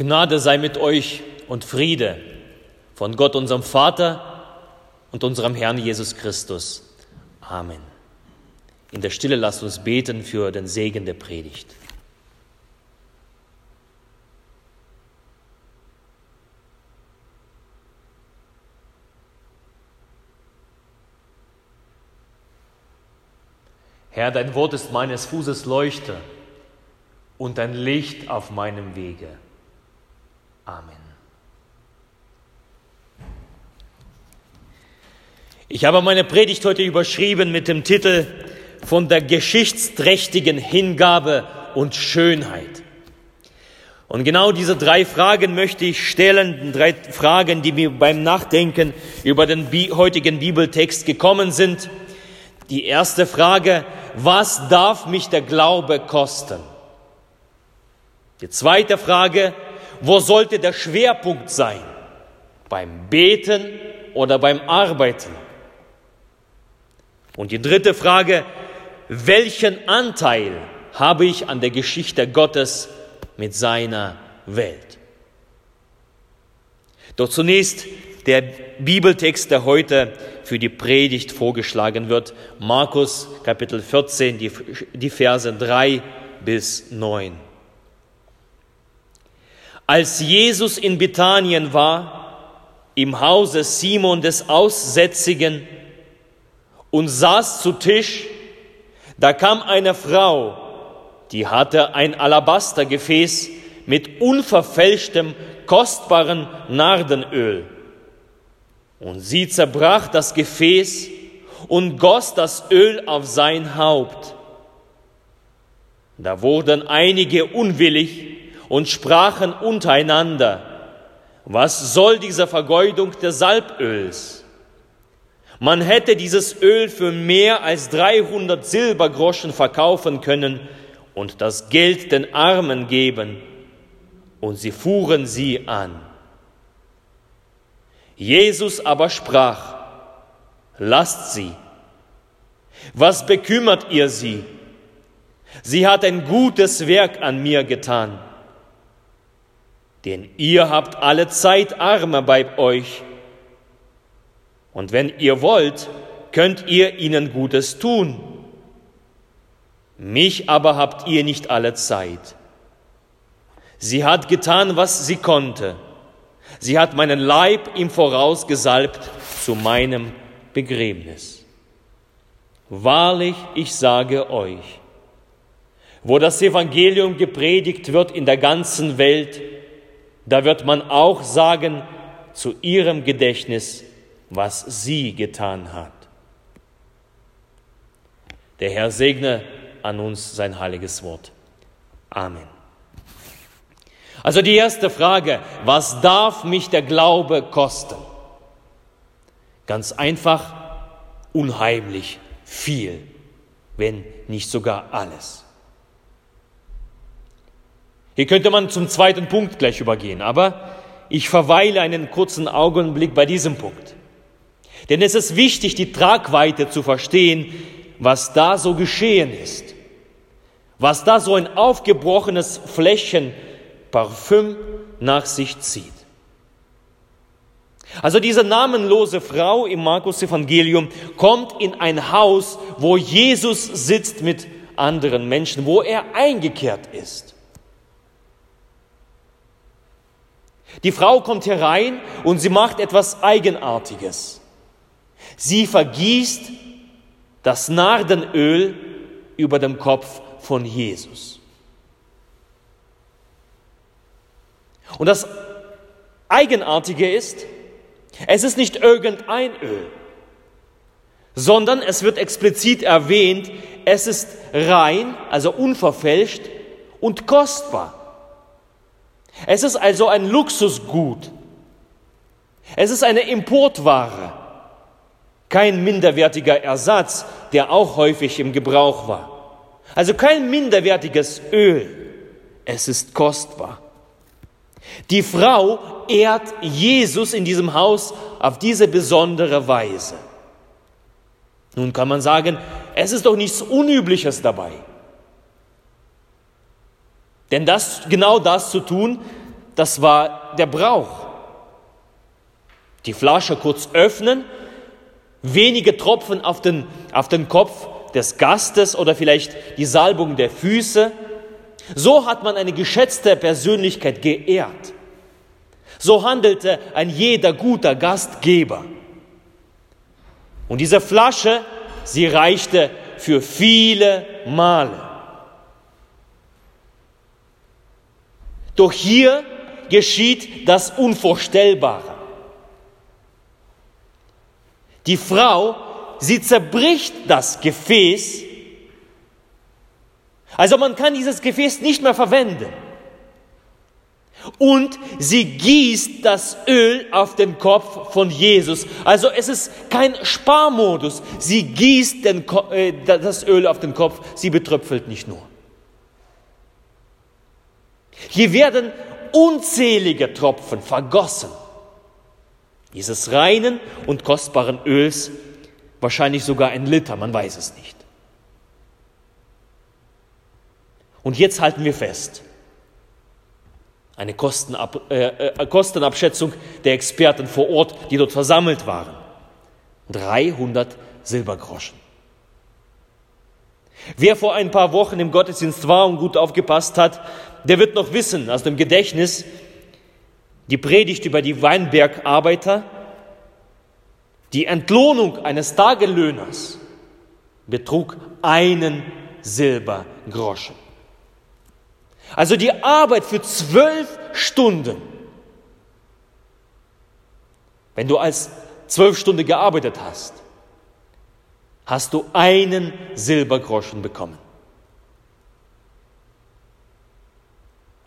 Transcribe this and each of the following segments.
Gnade sei mit euch und Friede von Gott, unserem Vater und unserem Herrn Jesus Christus. Amen. In der Stille lasst uns beten für den Segen der Predigt. Herr, dein Wort ist meines Fußes Leuchte und ein Licht auf meinem Wege. Amen. Ich habe meine Predigt heute überschrieben mit dem Titel von der geschichtsträchtigen Hingabe und Schönheit. Und genau diese drei Fragen möchte ich stellen, drei Fragen, die mir beim Nachdenken über den heutigen Bibeltext gekommen sind. Die erste Frage, was darf mich der Glaube kosten? Die zweite Frage, wo sollte der Schwerpunkt sein? Beim Beten oder beim Arbeiten? Und die dritte Frage, welchen Anteil habe ich an der Geschichte Gottes mit seiner Welt? Doch zunächst der Bibeltext, der heute für die Predigt vorgeschlagen wird, Markus Kapitel 14, die, die Verse 3 bis 9. Als Jesus in Bethanien war, im Hause Simon des Aussätzigen, und saß zu Tisch, da kam eine Frau, die hatte ein Alabastergefäß mit unverfälschtem, kostbaren Nardenöl. Und sie zerbrach das Gefäß und goss das Öl auf sein Haupt. Da wurden einige unwillig und sprachen untereinander, was soll diese Vergeudung des Salböls? Man hätte dieses Öl für mehr als 300 Silbergroschen verkaufen können und das Geld den Armen geben. Und sie fuhren sie an. Jesus aber sprach, lasst sie. Was bekümmert ihr sie? Sie hat ein gutes Werk an mir getan. Denn ihr habt alle Zeit Arme bei euch. Und wenn ihr wollt, könnt ihr ihnen Gutes tun. Mich aber habt ihr nicht alle Zeit. Sie hat getan, was sie konnte. Sie hat meinen Leib im Voraus gesalbt zu meinem Begräbnis. Wahrlich, ich sage euch, wo das Evangelium gepredigt wird in der ganzen Welt, da wird man auch sagen zu ihrem Gedächtnis, was sie getan hat. Der Herr segne an uns sein heiliges Wort. Amen. Also die erste Frage, was darf mich der Glaube kosten? Ganz einfach, unheimlich viel, wenn nicht sogar alles. Hier könnte man zum zweiten Punkt gleich übergehen, aber ich verweile einen kurzen Augenblick bei diesem Punkt. Denn es ist wichtig, die Tragweite zu verstehen, was da so geschehen ist. Was da so ein aufgebrochenes Flächen Parfüm nach sich zieht. Also diese namenlose Frau im Markus Evangelium kommt in ein Haus, wo Jesus sitzt mit anderen Menschen, wo er eingekehrt ist. Die Frau kommt herein und sie macht etwas Eigenartiges. Sie vergießt das Nardenöl über dem Kopf von Jesus. Und das Eigenartige ist, es ist nicht irgendein Öl, sondern es wird explizit erwähnt, es ist rein, also unverfälscht und kostbar. Es ist also ein Luxusgut. Es ist eine Importware, kein minderwertiger Ersatz, der auch häufig im Gebrauch war. Also kein minderwertiges Öl. Es ist kostbar. Die Frau ehrt Jesus in diesem Haus auf diese besondere Weise. Nun kann man sagen, es ist doch nichts Unübliches dabei. Denn das, genau das zu tun, das war der Brauch. Die Flasche kurz öffnen, wenige Tropfen auf den, auf den Kopf des Gastes oder vielleicht die Salbung der Füße. So hat man eine geschätzte Persönlichkeit geehrt. So handelte ein jeder guter Gastgeber. Und diese Flasche, sie reichte für viele Male. Doch hier geschieht das Unvorstellbare. Die Frau, sie zerbricht das Gefäß. Also man kann dieses Gefäß nicht mehr verwenden. Und sie gießt das Öl auf den Kopf von Jesus. Also es ist kein Sparmodus. Sie gießt den, äh, das Öl auf den Kopf, sie betröpfelt nicht nur. Hier werden unzählige Tropfen vergossen. Dieses reinen und kostbaren Öls, wahrscheinlich sogar ein Liter, man weiß es nicht. Und jetzt halten wir fest, eine Kostenab äh, äh, Kostenabschätzung der Experten vor Ort, die dort versammelt waren. 300 Silbergroschen. Wer vor ein paar Wochen im Gottesdienst war und gut aufgepasst hat, der wird noch wissen aus dem Gedächtnis die Predigt über die Weinbergarbeiter, die Entlohnung eines Tagelöhners betrug einen Silbergroschen. Also die Arbeit für zwölf Stunden. Wenn du als zwölf Stunden gearbeitet hast, hast du einen Silbergroschen bekommen.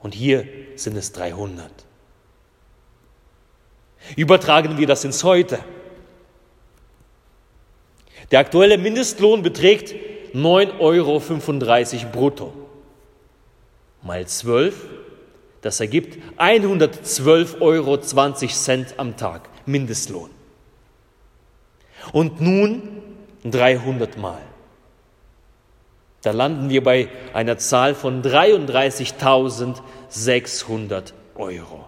Und hier sind es 300. Übertragen wir das ins Heute. Der aktuelle Mindestlohn beträgt 9,35 Euro brutto mal 12, das ergibt 112,20 Euro am Tag Mindestlohn. Und nun 300 Mal. Da landen wir bei einer Zahl von 33.600 Euro.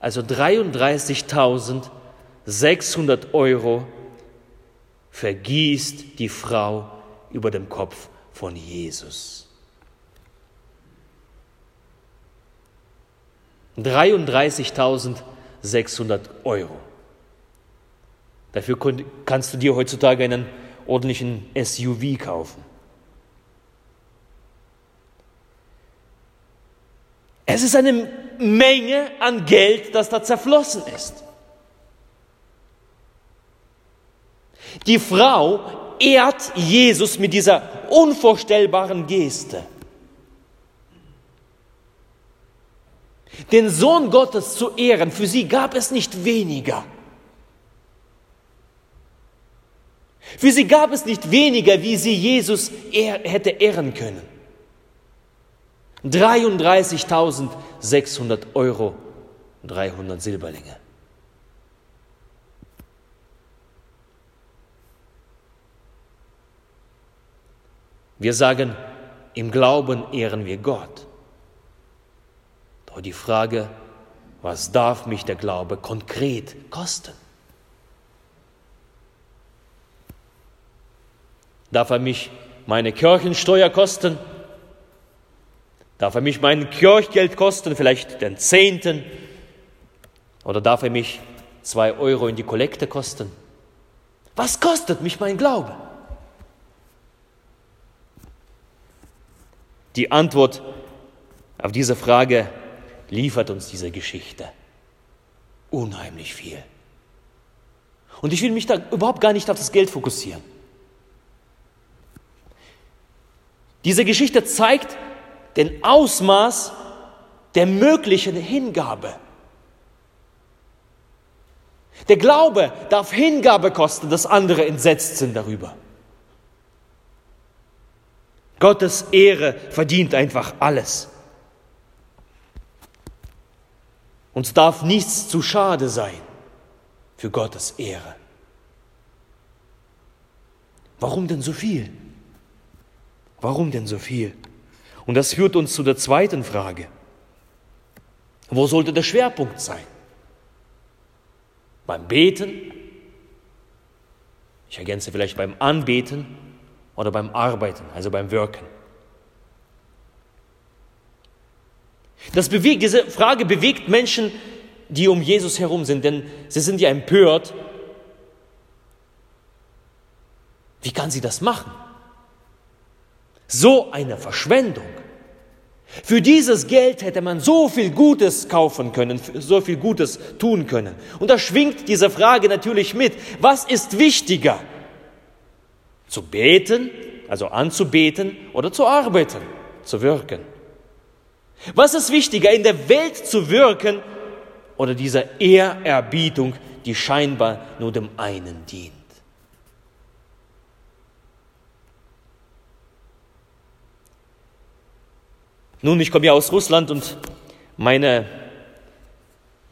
Also 33.600 Euro vergießt die Frau über dem Kopf von Jesus. 33.600 Euro. Dafür kannst du dir heutzutage einen ordentlichen SUV kaufen. Es ist eine Menge an Geld, das da zerflossen ist. Die Frau ehrt Jesus mit dieser unvorstellbaren Geste. Den Sohn Gottes zu ehren, für sie gab es nicht weniger. Für sie gab es nicht weniger, wie sie Jesus ehr, hätte ehren können. 33.600 Euro, 300 Silberlinge. Wir sagen, im Glauben ehren wir Gott. Doch die Frage, was darf mich der Glaube konkret kosten? Darf er mich meine Kirchensteuer kosten? Darf er mich mein Kirchgeld kosten, vielleicht den Zehnten? Oder darf er mich zwei Euro in die Kollekte kosten? Was kostet mich mein Glaube? Die Antwort auf diese Frage liefert uns diese Geschichte. Unheimlich viel. Und ich will mich da überhaupt gar nicht auf das Geld fokussieren. Diese Geschichte zeigt den Ausmaß der möglichen Hingabe. Der Glaube darf Hingabe kosten, dass andere entsetzt sind darüber. Gottes Ehre verdient einfach alles. Uns darf nichts zu schade sein für Gottes Ehre. Warum denn so viel? Warum denn so viel? Und das führt uns zu der zweiten Frage. Wo sollte der Schwerpunkt sein? Beim Beten? Ich ergänze vielleicht beim Anbeten oder beim Arbeiten, also beim Wirken. Das bewegt, diese Frage bewegt Menschen, die um Jesus herum sind, denn sie sind ja empört. Wie kann sie das machen? So eine Verschwendung. Für dieses Geld hätte man so viel Gutes kaufen können, so viel Gutes tun können. Und da schwingt diese Frage natürlich mit. Was ist wichtiger? Zu beten, also anzubeten oder zu arbeiten, zu wirken? Was ist wichtiger, in der Welt zu wirken oder dieser Ehrerbietung, die scheinbar nur dem einen dient? Nun, ich komme ja aus Russland und meine,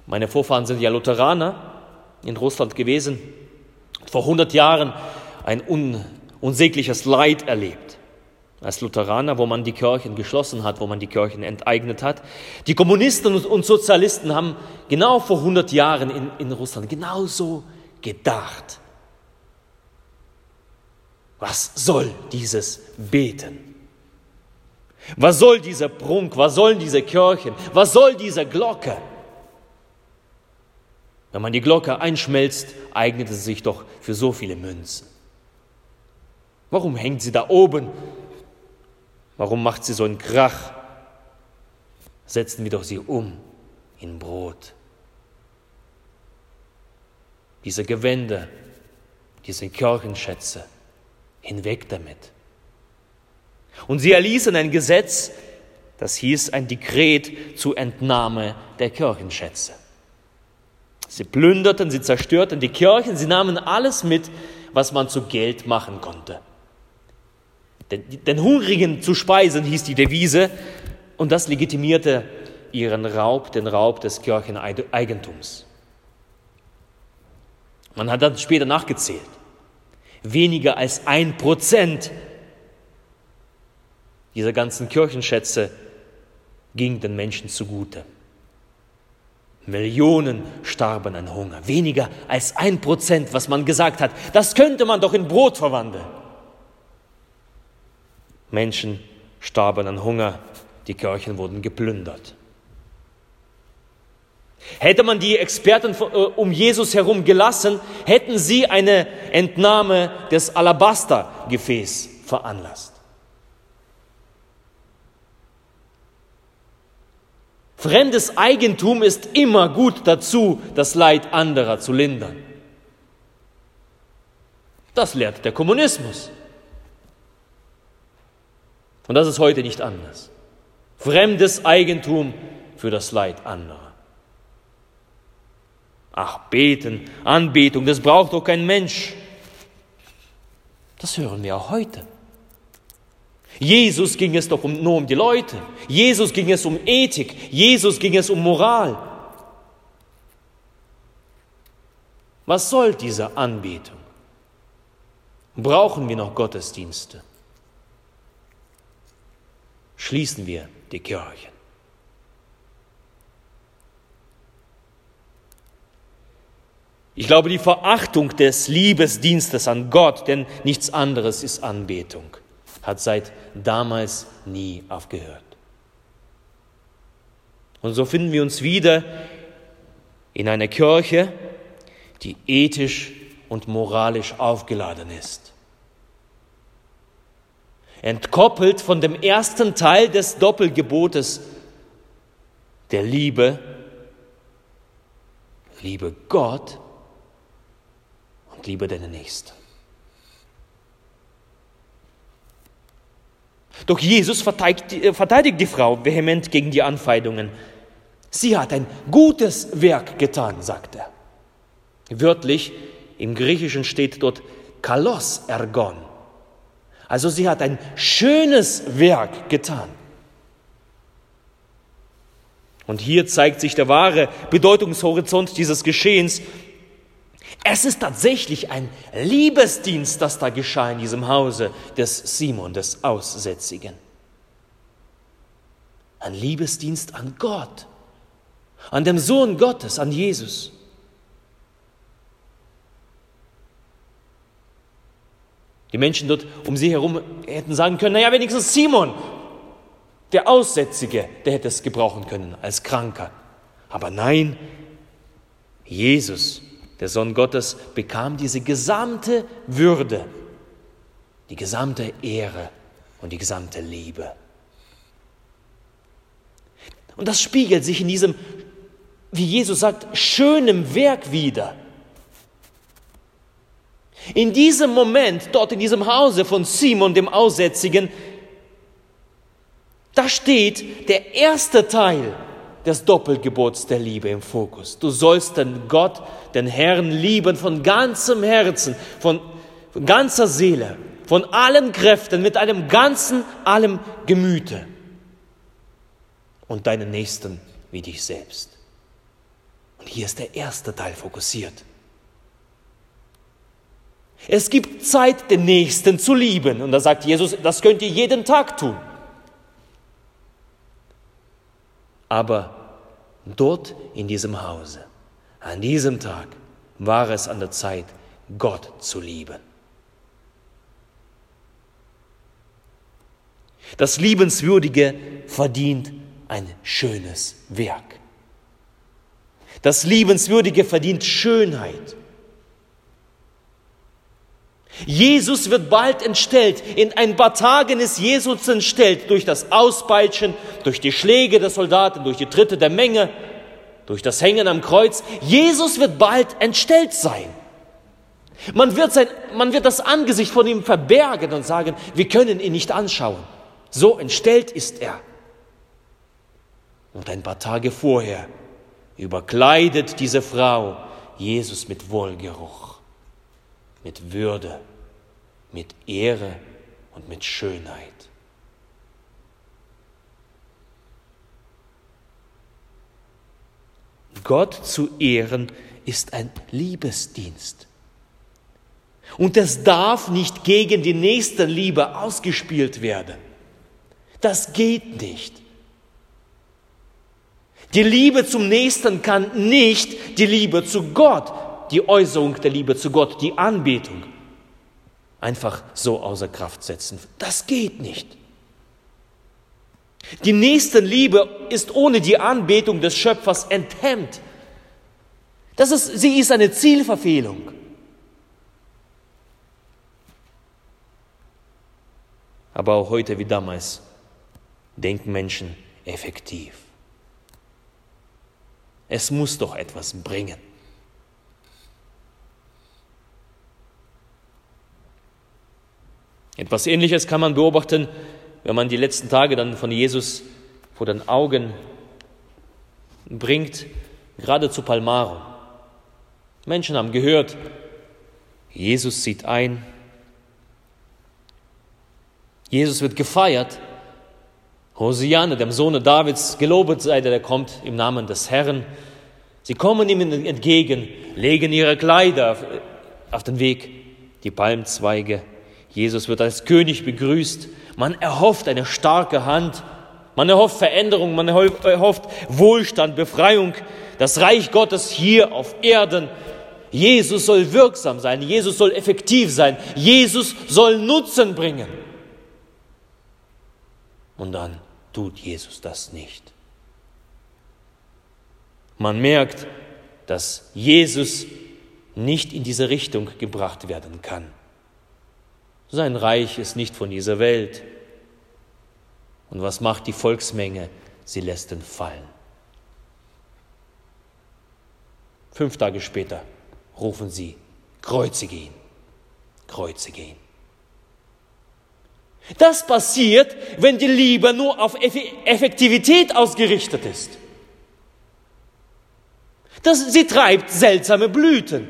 meine Vorfahren sind ja Lutheraner in Russland gewesen. Vor 100 Jahren ein un, unsägliches Leid erlebt als Lutheraner, wo man die Kirchen geschlossen hat, wo man die Kirchen enteignet hat. Die Kommunisten und Sozialisten haben genau vor 100 Jahren in, in Russland genauso gedacht. Was soll dieses Beten? Was soll dieser Prunk? Was sollen diese Kirchen? Was soll diese Glocke? Wenn man die Glocke einschmelzt, eignet es sich doch für so viele Münzen. Warum hängt sie da oben? Warum macht sie so einen Krach? Setzen wir doch sie um in Brot. Diese Gewände, diese Kirchenschätze, hinweg damit. Und sie erließen ein Gesetz, das hieß ein Dekret zur Entnahme der Kirchenschätze. Sie plünderten, sie zerstörten die Kirchen, sie nahmen alles mit, was man zu Geld machen konnte. Den, den Hungrigen zu speisen hieß die Devise und das legitimierte ihren Raub, den Raub des Kircheneigentums. Man hat dann später nachgezählt. Weniger als ein Prozent dieser ganzen Kirchenschätze ging den Menschen zugute. Millionen starben an Hunger. Weniger als ein Prozent, was man gesagt hat, das könnte man doch in Brot verwandeln. Menschen starben an Hunger, die Kirchen wurden geplündert. Hätte man die Experten äh, um Jesus herum gelassen, hätten sie eine Entnahme des Alabastergefäß veranlasst. Fremdes Eigentum ist immer gut dazu, das Leid anderer zu lindern. Das lehrt der Kommunismus. Und das ist heute nicht anders. Fremdes Eigentum für das Leid anderer. Ach, beten, Anbetung, das braucht doch kein Mensch. Das hören wir auch heute. Jesus ging es doch nur um die Leute. Jesus ging es um Ethik. Jesus ging es um Moral. Was soll diese Anbetung? Brauchen wir noch Gottesdienste? Schließen wir die Kirchen. Ich glaube, die Verachtung des Liebesdienstes an Gott, denn nichts anderes ist Anbetung hat seit damals nie aufgehört. Und so finden wir uns wieder in einer Kirche, die ethisch und moralisch aufgeladen ist. Entkoppelt von dem ersten Teil des Doppelgebotes der Liebe, liebe Gott und liebe deinen Nächsten. Doch Jesus äh, verteidigt die Frau vehement gegen die Anfeindungen. Sie hat ein gutes Werk getan, sagt er. Wörtlich im Griechischen steht dort kalos ergon. Also sie hat ein schönes Werk getan. Und hier zeigt sich der wahre Bedeutungshorizont dieses Geschehens. Es ist tatsächlich ein Liebesdienst, das da geschah in diesem Hause des Simon, des Aussätzigen. Ein Liebesdienst an Gott, an dem Sohn Gottes, an Jesus. Die Menschen dort um sie herum hätten sagen können, naja, wenigstens Simon, der Aussätzige, der hätte es gebrauchen können als Kranker. Aber nein, Jesus, der Sohn Gottes, bekam diese gesamte Würde, die gesamte Ehre und die gesamte Liebe. Und das spiegelt sich in diesem, wie Jesus sagt, schönem Werk wieder. In diesem Moment, dort in diesem Hause von Simon dem Aussätzigen, da steht der erste Teil des Doppelgebots der Liebe im Fokus. Du sollst den Gott, den Herrn lieben von ganzem Herzen, von, ganzer Seele, von allen Kräften, mit einem ganzen, allem Gemüte und deinen Nächsten wie dich selbst. Und hier ist der erste Teil fokussiert. Es gibt Zeit, den Nächsten zu lieben. Und da sagt Jesus, das könnt ihr jeden Tag tun. Aber dort in diesem Hause, an diesem Tag, war es an der Zeit, Gott zu lieben. Das Liebenswürdige verdient ein schönes Werk. Das Liebenswürdige verdient Schönheit. Jesus wird bald entstellt. In ein paar Tagen ist Jesus entstellt durch das Auspeitschen, durch die Schläge der Soldaten, durch die Tritte der Menge, durch das Hängen am Kreuz. Jesus wird bald entstellt sein. Man wird, sein, man wird das Angesicht von ihm verbergen und sagen, wir können ihn nicht anschauen. So entstellt ist er. Und ein paar Tage vorher überkleidet diese Frau Jesus mit Wohlgeruch mit Würde, mit Ehre und mit Schönheit. Gott zu ehren ist ein Liebesdienst. Und es darf nicht gegen die Nächstenliebe ausgespielt werden. Das geht nicht. Die Liebe zum Nächsten kann nicht die Liebe zu Gott die Äußerung der Liebe zu Gott, die Anbetung, einfach so außer Kraft setzen. Das geht nicht. Die Nächstenliebe ist ohne die Anbetung des Schöpfers enthemmt. Das ist, sie ist eine Zielverfehlung. Aber auch heute wie damals denken Menschen effektiv. Es muss doch etwas bringen. Etwas Ähnliches kann man beobachten, wenn man die letzten Tage dann von Jesus vor den Augen bringt, gerade zu Palmaro. Menschen haben gehört, Jesus zieht ein, Jesus wird gefeiert, Hosianne, dem Sohne Davids, gelobet sei der, der kommt im Namen des Herrn. Sie kommen ihm entgegen, legen ihre Kleider auf den Weg, die Palmzweige Jesus wird als König begrüßt. Man erhofft eine starke Hand. Man erhofft Veränderung, man erhofft Wohlstand, Befreiung, das Reich Gottes hier auf Erden. Jesus soll wirksam sein, Jesus soll effektiv sein, Jesus soll Nutzen bringen. Und dann tut Jesus das nicht. Man merkt, dass Jesus nicht in diese Richtung gebracht werden kann. Sein Reich ist nicht von dieser Welt. Und was macht die Volksmenge? Sie lässt ihn fallen. Fünf Tage später rufen sie, kreuzige ihn, kreuzige ihn. Das passiert, wenn die Liebe nur auf Effektivität ausgerichtet ist. Das, sie treibt seltsame Blüten.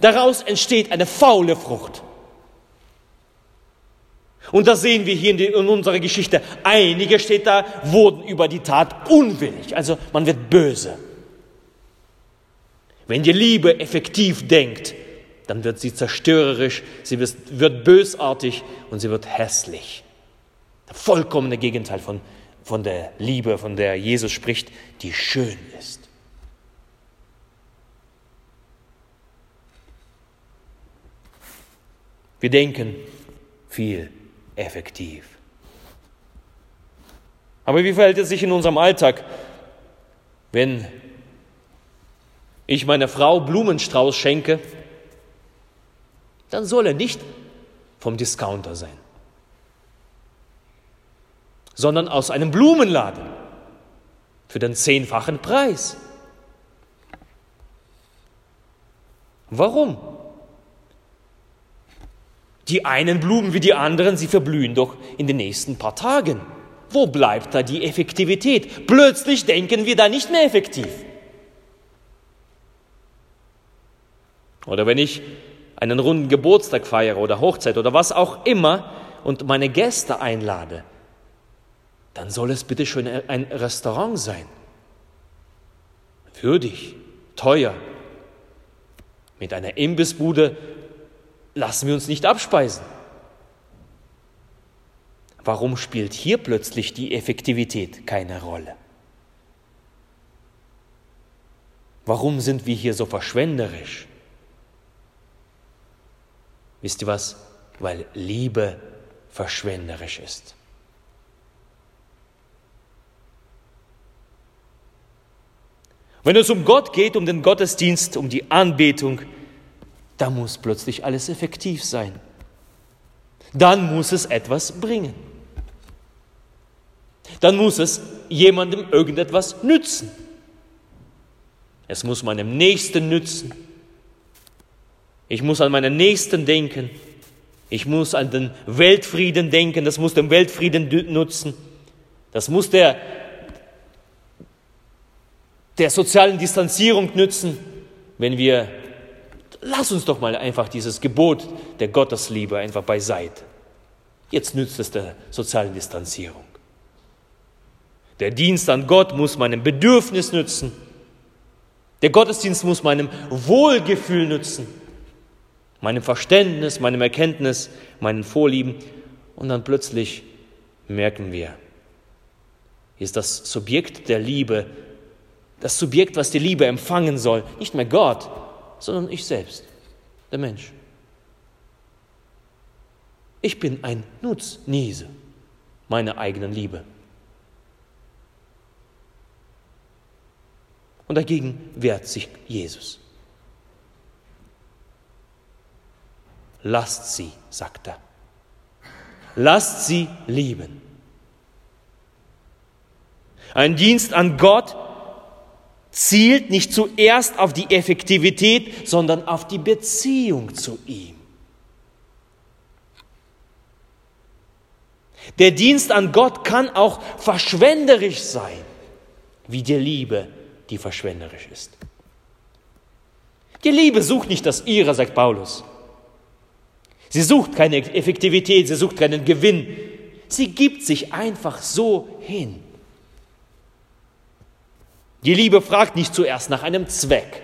Daraus entsteht eine faule Frucht. Und das sehen wir hier in, die, in, unserer Geschichte. Einige steht da, wurden über die Tat unwillig. Also man wird böse. Wenn die Liebe effektiv denkt, dann wird sie zerstörerisch, sie wird, bösartig und sie wird hässlich. Das vollkommene Gegenteil von, von der Liebe, von der Jesus spricht, die schön ist. Wir denken viel effektiv. Aber wie verhält es sich in unserem Alltag, wenn ich meiner Frau Blumenstrauß schenke, dann soll er nicht vom Discounter sein, sondern aus einem Blumenladen für den zehnfachen Preis. Warum? Die einen Blumen wie die anderen, sie verblühen doch in den nächsten paar Tagen. Wo bleibt da die Effektivität? Plötzlich denken wir da nicht mehr effektiv. Oder wenn ich einen runden Geburtstag feiere oder Hochzeit oder was auch immer und meine Gäste einlade, dann soll es bitte schön ein Restaurant sein. Würdig, teuer. Mit einer Imbissbude lassen wir uns nicht abspeisen. Warum spielt hier plötzlich die Effektivität keine Rolle? Warum sind wir hier so verschwenderisch? Wisst ihr was? Weil Liebe verschwenderisch ist. Wenn es um Gott geht, um den Gottesdienst, um die Anbetung, da muss plötzlich alles effektiv sein. Dann muss es etwas bringen. Dann muss es jemandem irgendetwas nützen. Es muss meinem Nächsten nützen. Ich muss an meinen Nächsten denken. Ich muss an den Weltfrieden denken. Das muss dem Weltfrieden nutzen. Das muss der, der sozialen Distanzierung nützen, wenn wir, lass uns doch mal einfach dieses Gebot der Gottesliebe einfach beiseite. Jetzt nützt es der sozialen Distanzierung. Der Dienst an Gott muss meinem Bedürfnis nützen. Der Gottesdienst muss meinem Wohlgefühl nützen meinem Verständnis, meinem Erkenntnis, meinen Vorlieben. Und dann plötzlich merken wir, ist das Subjekt der Liebe, das Subjekt, was die Liebe empfangen soll, nicht mehr Gott, sondern ich selbst, der Mensch. Ich bin ein Nutzniese meiner eigenen Liebe. Und dagegen wehrt sich Jesus. Lasst sie, sagt er. Lasst sie lieben. Ein Dienst an Gott zielt nicht zuerst auf die Effektivität, sondern auf die Beziehung zu ihm. Der Dienst an Gott kann auch verschwenderisch sein, wie die Liebe, die verschwenderisch ist. Die Liebe sucht nicht das ihre, sagt Paulus. Sie sucht keine Effektivität, sie sucht keinen Gewinn. Sie gibt sich einfach so hin. Die Liebe fragt nicht zuerst nach einem Zweck,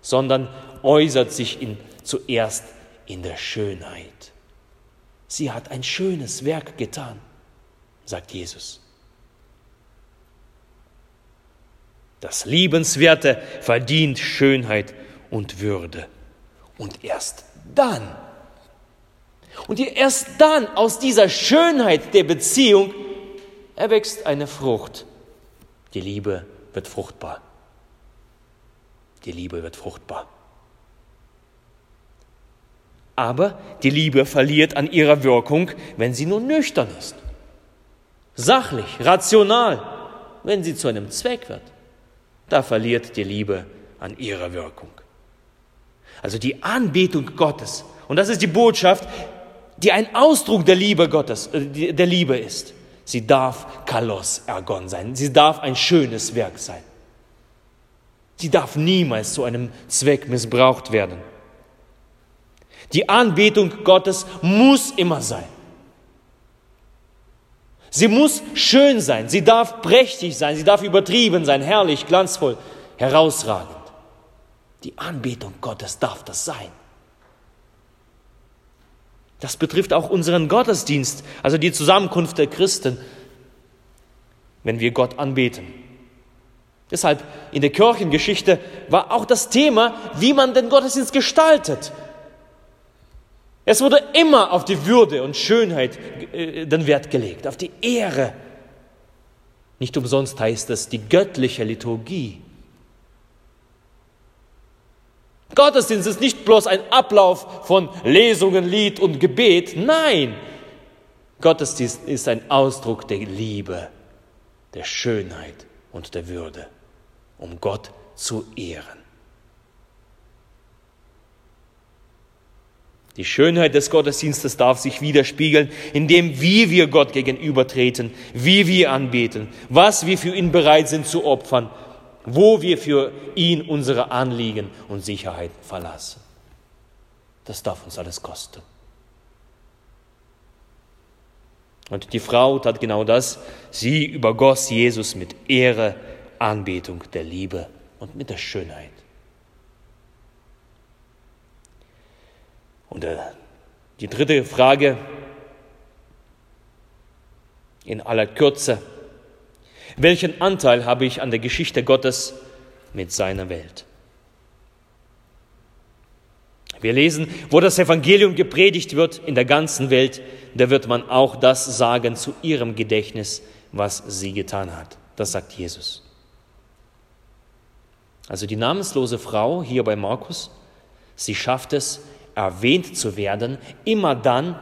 sondern äußert sich in, zuerst in der Schönheit. Sie hat ein schönes Werk getan, sagt Jesus. Das Liebenswerte verdient Schönheit und Würde. Und erst dann und erst dann aus dieser Schönheit der Beziehung erwächst eine Frucht. Die Liebe wird fruchtbar. Die Liebe wird fruchtbar. Aber die Liebe verliert an ihrer Wirkung, wenn sie nur nüchtern ist. Sachlich, rational, wenn sie zu einem Zweck wird. Da verliert die Liebe an ihrer Wirkung. Also die Anbetung Gottes, und das ist die Botschaft, die ein Ausdruck der Liebe Gottes, äh, der Liebe ist. Sie darf Kalos Ergon sein. Sie darf ein schönes Werk sein. Sie darf niemals zu einem Zweck missbraucht werden. Die Anbetung Gottes muss immer sein. Sie muss schön sein, sie darf prächtig sein, sie darf übertrieben sein, herrlich, glanzvoll, herausragend. Die Anbetung Gottes darf das sein. Das betrifft auch unseren Gottesdienst, also die Zusammenkunft der Christen. wenn wir Gott anbeten. Deshalb in der Kirchengeschichte war auch das Thema, wie man den Gottesdienst gestaltet. Es wurde immer auf die Würde und Schönheit äh, den Wert gelegt, auf die Ehre. Nicht umsonst heißt es die göttliche Liturgie. Gottesdienst ist nicht bloß ein Ablauf von Lesungen, Lied und Gebet. Nein, Gottesdienst ist ein Ausdruck der Liebe, der Schönheit und der Würde, um Gott zu ehren. Die Schönheit des Gottesdienstes darf sich widerspiegeln, in dem, wie wir Gott gegenübertreten, wie wir anbeten, was wir für ihn bereit sind zu opfern, wo wir für ihn unsere Anliegen und Sicherheiten verlassen. Das darf uns alles kosten. Und die Frau tat genau das. Sie übergoss Jesus mit Ehre, Anbetung der Liebe und mit der Schönheit. Und äh, die dritte Frage in aller Kürze. Welchen Anteil habe ich an der Geschichte Gottes mit seiner Welt? Wir lesen, wo das Evangelium gepredigt wird in der ganzen Welt, da wird man auch das sagen zu ihrem Gedächtnis, was sie getan hat. Das sagt Jesus. Also die namenslose Frau hier bei Markus, sie schafft es, erwähnt zu werden, immer dann,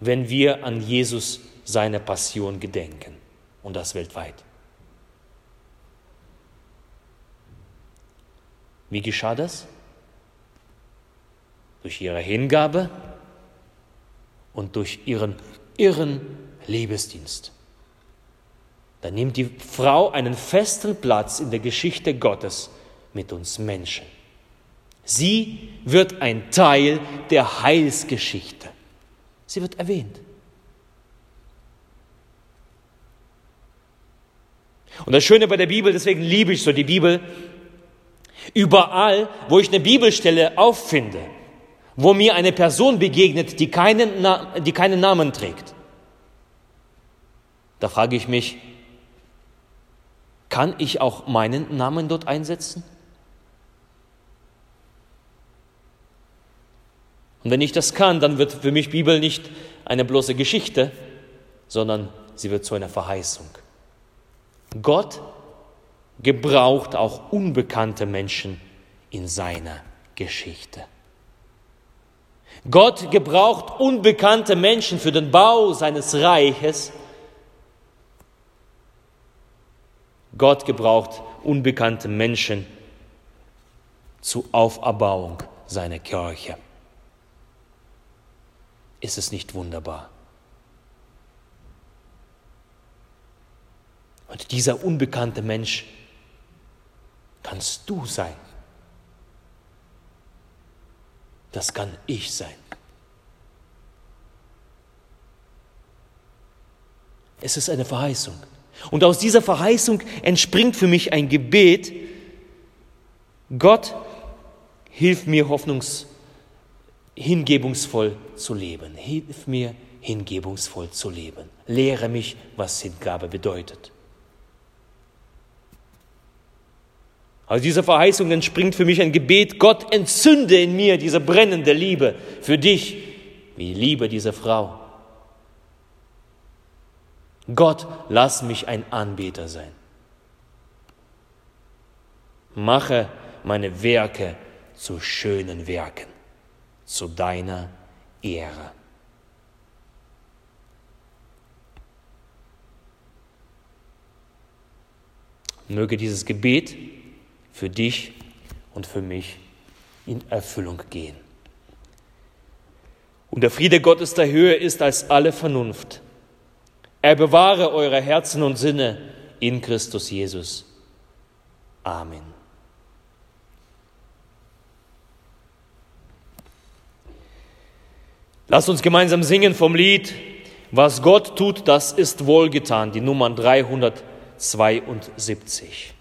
wenn wir an Jesus seine Passion gedenken und das weltweit. Wie geschah das? Durch ihre Hingabe und durch ihren irren Liebesdienst. Da nimmt die Frau einen festen Platz in der Geschichte Gottes mit uns Menschen. Sie wird ein Teil der Heilsgeschichte. Sie wird erwähnt. Und das Schöne bei der Bibel, deswegen liebe ich so die Bibel, überall, wo ich eine Bibelstelle auffinde, wo mir eine Person begegnet, die keinen, die keinen Namen trägt, da frage ich mich, kann ich auch meinen Namen dort einsetzen? Und wenn ich das kann, dann wird für mich Bibel nicht eine bloße Geschichte, sondern sie wird zu einer Verheißung. Gott gebraucht auch unbekannte Menschen in seiner Geschichte. Gott gebraucht unbekannte Menschen für den Bau seines Reiches. Gott gebraucht unbekannte Menschen zur Auferbauung seiner Kirche. Ist es nicht wunderbar? Und dieser unbekannte Mensch kannst du sein. Das kann ich sein. Es ist eine Verheißung. Und aus dieser Verheißung entspringt für mich ein Gebet. Gott, hilf mir hoffnungsvoll hingebungsvoll zu leben. Hilf mir, hingebungsvoll zu leben. Lehre mich, was Hingabe bedeutet. Aus dieser Verheißung entspringt für mich ein Gebet, Gott entzünde in mir diese brennende Liebe für dich, wie die Liebe dieser Frau. Gott, lass mich ein Anbeter sein. Mache meine Werke zu schönen Werken zu deiner Ehre. Möge dieses Gebet für dich und für mich in Erfüllung gehen. Und der Friede Gottes der Höhe ist als alle Vernunft. Er bewahre eure Herzen und Sinne in Christus Jesus. Amen. Lasst uns gemeinsam singen vom Lied Was Gott tut, das ist wohlgetan, die Nummer 372.